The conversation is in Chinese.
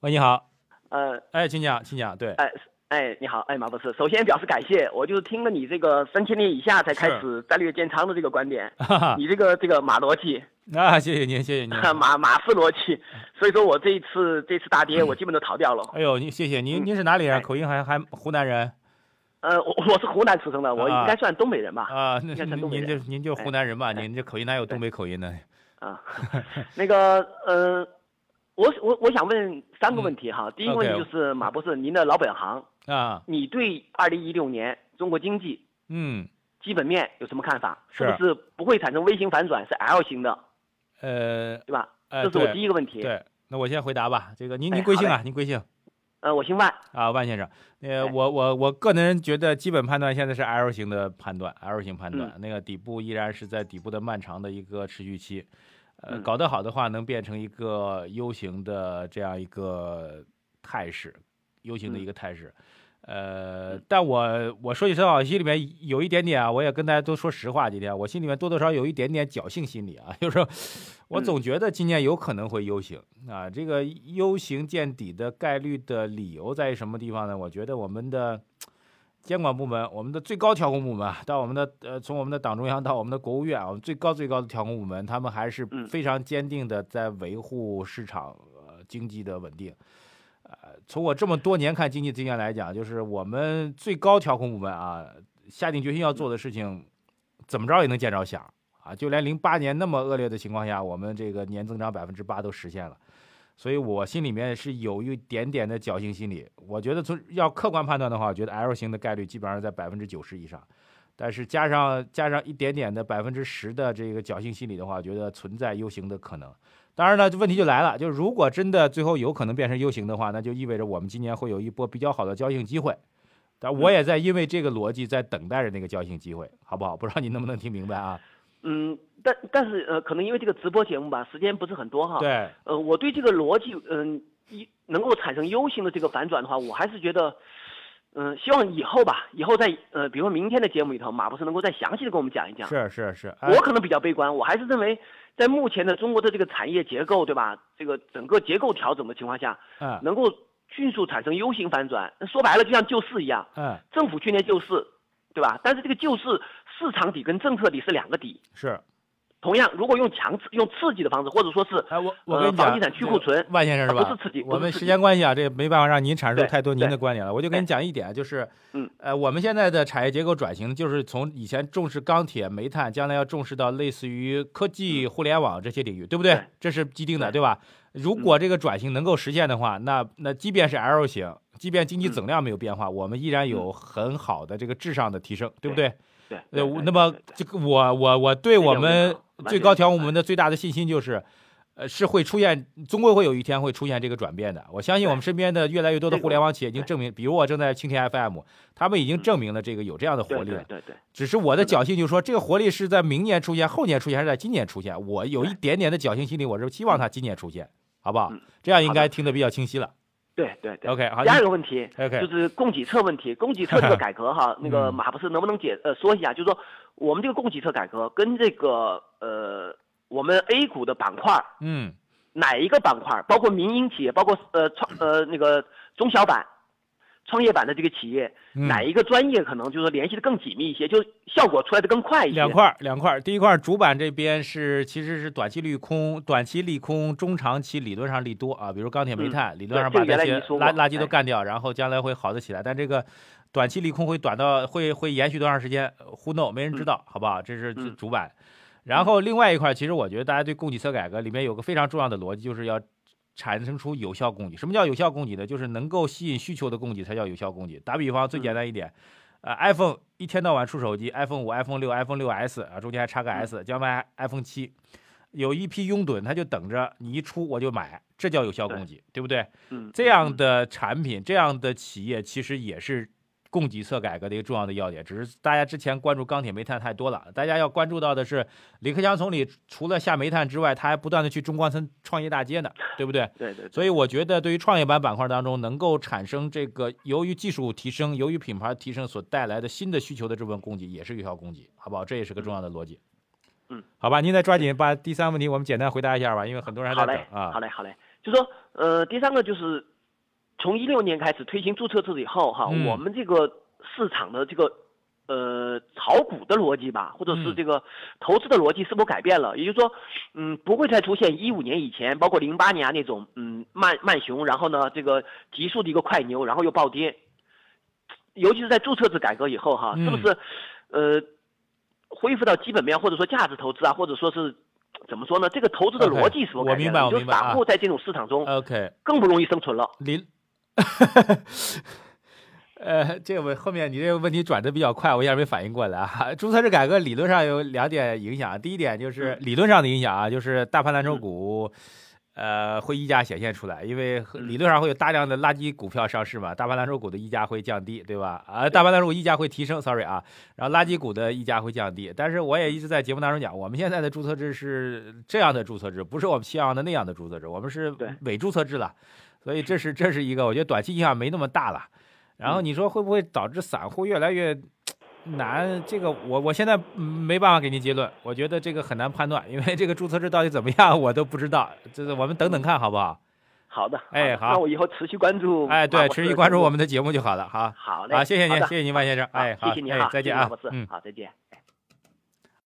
喂，你好，呃，哎，请讲，请讲，对，哎，哎，你好，哎，马博士，首先表示感谢，我就是听了你这个三千年以下才开始战略建仓的这个观点，你这个这个马逻辑，啊，谢谢您，谢谢您。马马氏逻辑，所以说我这一次这次大跌，我基本都逃掉了。哎呦，您谢谢您，您是哪里人？哎口音还还湖南人呃，我我是湖南出生的，我应该算东北人吧？啊？那您就您就湖南人吧？您这口音哪有东北口音呢？啊，那个，呃，我我我想问三个问题哈。第一个问题就是马博士，您的老本行，啊，你对二零一六年中国经济嗯，基本面有什么看法？是是不是不会产生 V 型反转，是 L 型的，呃，对吧？哎这是我第一个问题。对，那我先回答吧。这个您哎您贵姓啊？您贵姓呃，我姓万，啊？万先生，呃，哎我我我个人觉得基本判断现在是 L 型的判断，L 型判断，嗯那个底部依然是在底部的漫长的一个持续期，呃，嗯搞得好的话能变成一个 U 型的这样一个态势，U 型的一个态势。呃，嗯但我我说句实话，我心里面有一点点啊，我也跟大家都说实话，今天我心里面多多少少有一点点侥幸心理啊，就是说我嗯总觉得今年有可能会 U 型啊，这个 U 型见底的概率的理由在于什么地方呢？我觉得我们的监管部门，我们的最高调控部门啊，到我们的呃，从我们的党中央到我们的国务院啊，我们最高最高的调控部门，他们还是嗯非常坚定的在维护市场呃经济的稳定。呃，从我这么多年看经济经验来讲，就是我们最高调控部门啊，下定决心要做的事情，怎么着也能见着响啊！就连零八年那么恶劣的情况下，我们这个年增长百分之八都实现了，所以我心里面是有一点点的侥幸心理。我觉得从要客观判断的话，我觉得 L 型的概率基本上在百分之九十以上，但是加上加上一点点的百分之十的这个侥幸心理的话，我觉得存在 U 型的可能。当然呢，问题就来了，就是如果真的最后有可能变成 U 型的话，那就意味着我们今年会有一波比较好的交易机会。但我也在因为这个逻辑在等待着那个交易机会，好不好？不知道你能不能听明白啊？嗯，但但是呃，可能因为这个直播节目吧，时间不是很多哈。。对，呃，我对这个逻辑，嗯、一能够产生 U 型的这个反转的话，我还是觉得，嗯、希望以后吧，以后在呃，比如说明天的节目里头，马博士能够再详细的跟我们讲一讲。是是是，哎我可能比较悲观，我还是认为，在目前的中国的这个产业结构，对吧？这个整个结构调整的情况下，嗯能够迅速产生 U 型反转。说白了，就像救市一样，嗯政府去年救市，对吧？但是这个救市市场底跟政策底是两个底。是，同样，如果用强刺、用刺激的方式，或者说是哎我我呃跟你讲，房地产去库存万先生是吧？啊不是刺激我们时间关系啊，这个没办法让您阐述太多您的观点了。我就跟你哎讲一点，就是，嗯，呃，我们现在的产业结构转型，就是从以前重视钢铁、煤炭，将来要重视到类似于科技、互联网这些领域，对不对对？这是既定的，对对吧？如果这个转型能够实现的话，那那即便是 L 型，即便经济嗯总量没有变化，我们依然有很好的这个质上的提升，对不对？对对那么这个我我我对我们最高调控部门的最大的信心就是，呃，是会出现，终归会有一天会出现这个转变的。我相信我们身边的越来越多的互联网企业已经证明，比如我正在蜻蜓 FM，他们已经嗯证明了这个有这样的活力了。对对对，只是我的侥幸就是说，这个活力是在明年出现、后年出现，还是在今年出现？我有一点点的侥幸心理，我是希望它今年出现，好不好嗯？这样应该听得比较清晰了。对对对。OK，好，第二个问题 OK 就是供给侧问题，供给侧这个改革哈，那个嗯马博士能不能解呃说一下，就是说我们这个供给侧改革跟这个呃我们 A 股的板块嗯。哪一个板块，包括民营企业，包括呃创呃那个中小板、创业板的这个企业，嗯哪一个专业可能就是说联系的更紧密一些，就效果出来的更快一些？两块儿，两块儿。第一块儿主板这边是其实是短期利空，短期利空，中长期理论上利多啊。比如钢铁、煤炭，理论上把嗯对这些垃垃圾都哎干掉，然后将来会好得起来。但这个短期利空会短到会会延续多长时间？Who know？没人知道，好不好？这是主板。然后另外一块，其实我觉得大家对供给侧改革里面有个非常重要的逻辑，就是要产生出有效供给。什么叫有效供给呢？就是能够吸引需求的供给才叫有效供给。打比方，最简单一点，呃，iPhone 一天到晚出手机，iPhone 五、iPhone 六、iPhone 六 S 啊，中间还差个 S，将来 iPhone 七，有一批拥趸，他就等着你一出我就买，这叫有效供给，对不对？嗯，这样的产品，这样的企业其实也是供给侧改革的一个重要的要点。只是大家之前关注钢铁、煤炭太多了，大家要关注到的是，李克强总理除了下煤炭之外，他还不断的去中关村创业大街呢，对不对？对对对，所以我觉得，对于创业板板块当中能够产生这个由于技术提升、由于品牌提升所带来的新的需求的这部分供给，也是有效供给，好不好？这也是个重要的逻辑。嗯，好吧，您再抓紧把第三个问题我们简单回答一下吧，因为很多人还在等，啊。好嘞，好嘞。就说呃，第三个就是从一六年开始推行注册制以后哈，嗯我们这个市场的这个呃炒股的逻辑吧，或者是嗯这个投资的逻辑是否改变了？也就是说，嗯，不会再出现一五年以前，包括零八年啊那种嗯慢慢熊，然后呢这个急速的一个快牛，然后又暴跌。尤其是在注册制改革以后哈，嗯是不是呃恢复到基本面或者说价值投资啊，或者说是怎么说呢？这个投资的逻辑是否改变了？就是白我明白啊散户在这种市场中 OK，更不容易生存了。理，呃，这个问后面你这个问题转的比较快，我一下没反应过来啊。注册制改革理论上有两点影响，第一点就是理论上的影响啊，就是大盘蓝筹股。呃，会溢价显现出来，因为理论上会有大量的垃圾股票上市嘛，大盘蓝筹股的溢价会降低，对吧？啊，大盘蓝筹股溢价会提升，sorry 啊，然后垃圾股的溢价会降低。但是我也一直在节目当中讲，我们现在的注册制是这样的注册制，不是我们希望的那样的注册制，我们是伪注册制了。所以这是这是一个，我觉得短期影响没那么大了。然后你说会不会导致散户越来越难？这个我我现在嗯没办法给您结论，我觉得这个很难判断，因为这个注册制到底怎么样我都不知道，这是我们等等看好不好？好的，哎好那我以后持续关注。哎，对，持续关注我们的节目就好了，好。好嘞，好，谢谢您，谢谢您，万先生。哎，好，谢谢您哈，哎再见啊嗯。好，再见。哎